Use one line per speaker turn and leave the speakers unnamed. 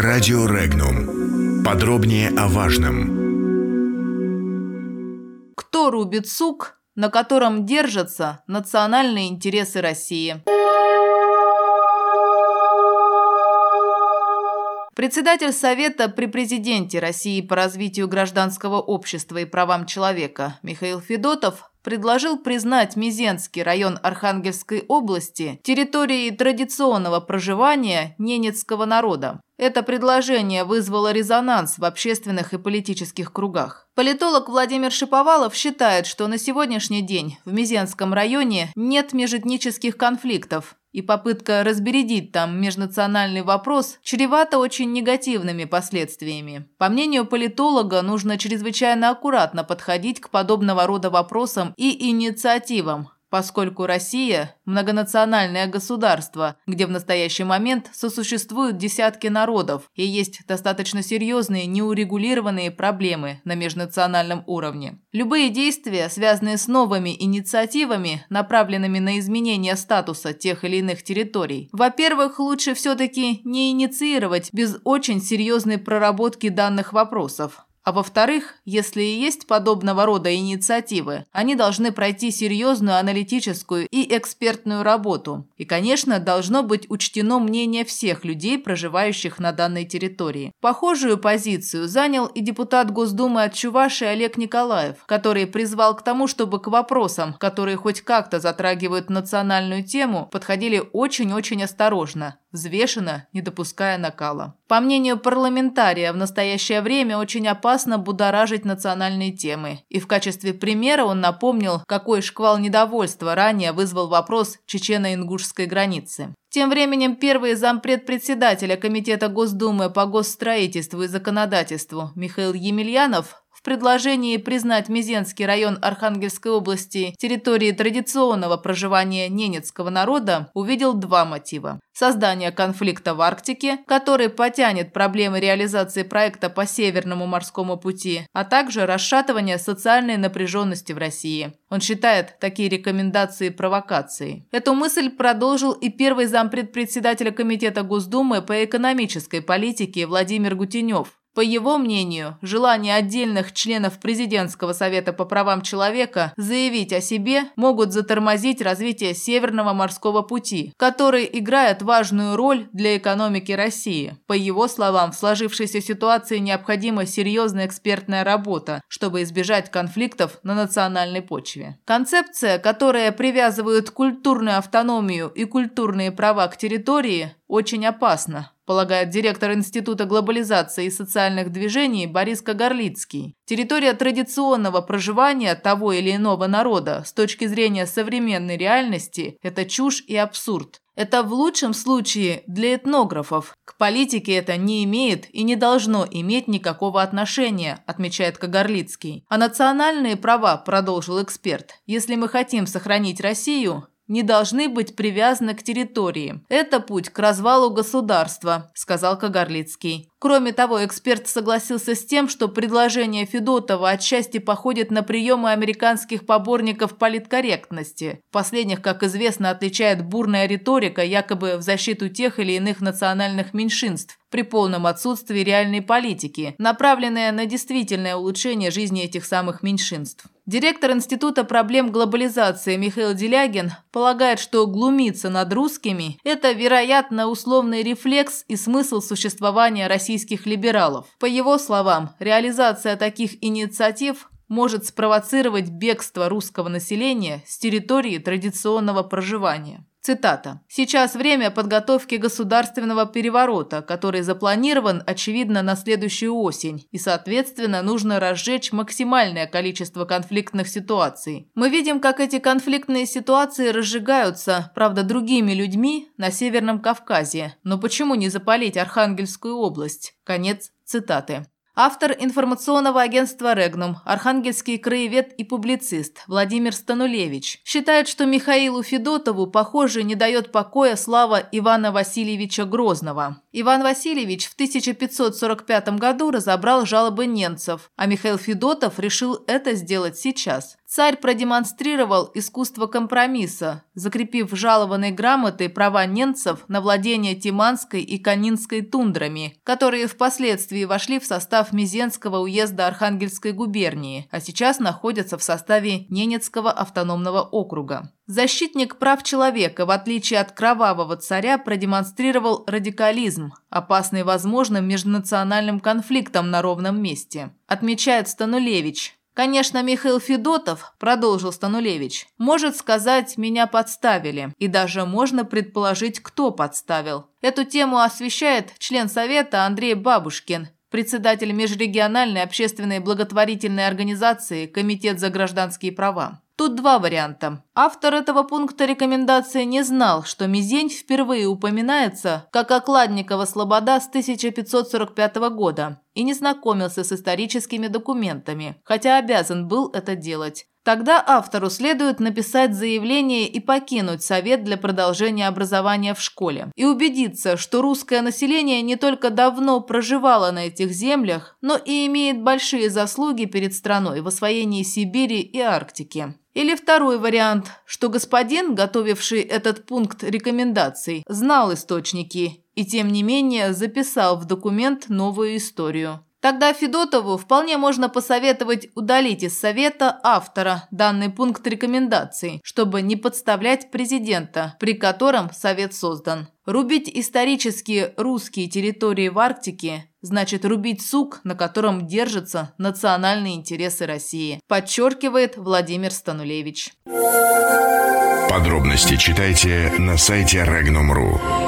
Радио Регнум. Подробнее о важном.
Кто рубит сук, на котором держатся национальные интересы России? Председатель Совета при президенте России по развитию гражданского общества и правам человека Михаил Федотов предложил признать Мизенский район Архангельской области территорией традиционного проживания ненецкого народа. Это предложение вызвало резонанс в общественных и политических кругах. Политолог Владимир Шиповалов считает, что на сегодняшний день в Мизенском районе нет межэтнических конфликтов, и попытка разбередить там межнациональный вопрос чревата очень негативными последствиями. По мнению политолога, нужно чрезвычайно аккуратно подходить к подобного рода вопросам и инициативам, поскольку Россия – многонациональное государство, где в настоящий момент сосуществуют десятки народов и есть достаточно серьезные неурегулированные проблемы на межнациональном уровне. Любые действия, связанные с новыми инициативами, направленными на изменение статуса тех или иных территорий, во-первых, лучше все-таки не инициировать без очень серьезной проработки данных вопросов, а во-вторых, если и есть подобного рода инициативы, они должны пройти серьезную аналитическую и экспертную работу. И, конечно, должно быть учтено мнение всех людей, проживающих на данной территории. Похожую позицию занял и депутат Госдумы от Чуваши Олег Николаев, который призвал к тому, чтобы к вопросам, которые хоть как-то затрагивают национальную тему, подходили очень-очень осторожно, взвешенно, не допуская накала. По мнению парламентария, в настоящее время очень опасно будоражить национальные темы. И в качестве примера он напомнил, какой шквал недовольства ранее вызвал вопрос чечено-ингушской границы. Тем временем первый зампред председателя Комитета Госдумы по госстроительству и законодательству Михаил Емельянов предложении признать Мизенский район Архангельской области территорией традиционного проживания ненецкого народа увидел два мотива. Создание конфликта в Арктике, который потянет проблемы реализации проекта по Северному морскому пути, а также расшатывание социальной напряженности в России. Он считает такие рекомендации провокацией. Эту мысль продолжил и первый зампред председателя Комитета Госдумы по экономической политике Владимир Гутенев. По его мнению, желание отдельных членов Президентского совета по правам человека заявить о себе могут затормозить развитие Северного морского пути, который играет важную роль для экономики России. По его словам, в сложившейся ситуации необходима серьезная экспертная работа, чтобы избежать конфликтов на национальной почве. Концепция, которая привязывает культурную автономию и культурные права к территории, очень опасна полагает директор Института глобализации и социальных движений Борис Кагарлицкий. Территория традиционного проживания того или иного народа с точки зрения современной реальности – это чушь и абсурд. Это в лучшем случае для этнографов. К политике это не имеет и не должно иметь никакого отношения, отмечает Кагарлицкий. А национальные права, продолжил эксперт, если мы хотим сохранить Россию, не должны быть привязаны к территории. Это путь к развалу государства, сказал Кагарлицкий. Кроме того, эксперт согласился с тем, что предложение Федотова отчасти походит на приемы американских поборников политкорректности. Последних, как известно, отличает бурная риторика якобы в защиту тех или иных национальных меньшинств при полном отсутствии реальной политики, направленная на действительное улучшение жизни этих самых меньшинств. Директор Института проблем глобализации Михаил Делягин полагает, что глумиться над русскими – это, вероятно, условный рефлекс и смысл существования российских либералов. По его словам, реализация таких инициатив может спровоцировать бегство русского населения с территории традиционного проживания. Цитата. «Сейчас время подготовки государственного переворота, который запланирован, очевидно, на следующую осень, и, соответственно, нужно разжечь максимальное количество конфликтных ситуаций. Мы видим, как эти конфликтные ситуации разжигаются, правда, другими людьми на Северном Кавказе. Но почему не запалить Архангельскую область?» Конец цитаты. Автор информационного агентства «Регнум», архангельский краевед и публицист Владимир Станулевич считает, что Михаилу Федотову, похоже, не дает покоя слава Ивана Васильевича Грозного. Иван Васильевич в 1545 году разобрал жалобы немцев, а Михаил Федотов решил это сделать сейчас. Царь продемонстрировал искусство компромисса, закрепив жалованной грамотой права ненцев на владение Тиманской и Канинской тундрами, которые впоследствии вошли в состав Мизенского уезда Архангельской губернии, а сейчас находятся в составе Ненецкого автономного округа. Защитник прав человека, в отличие от кровавого царя, продемонстрировал радикализм, опасный возможным межнациональным конфликтом на ровном месте, отмечает Станулевич, Конечно, Михаил Федотов, продолжил Станулевич, может сказать, меня подставили. И даже можно предположить, кто подставил. Эту тему освещает член Совета Андрей Бабушкин, председатель межрегиональной общественной благотворительной организации Комитет за гражданские права. Тут два варианта. Автор этого пункта рекомендации не знал, что Мизень впервые упоминается как Окладникова Слобода с 1545 года и не знакомился с историческими документами, хотя обязан был это делать. Тогда автору следует написать заявление и покинуть совет для продолжения образования в школе. И убедиться, что русское население не только давно проживало на этих землях, но и имеет большие заслуги перед страной в освоении Сибири и Арктики. Или второй вариант, что господин, готовивший этот пункт рекомендаций, знал источники и тем не менее записал в документ новую историю. Тогда Федотову вполне можно посоветовать удалить из Совета автора данный пункт рекомендаций, чтобы не подставлять президента, при котором Совет создан. Рубить исторические русские территории в Арктике значит рубить сук, на котором держатся национальные интересы России, подчеркивает Владимир Станулевич.
Подробности читайте на сайте Regnum.ru.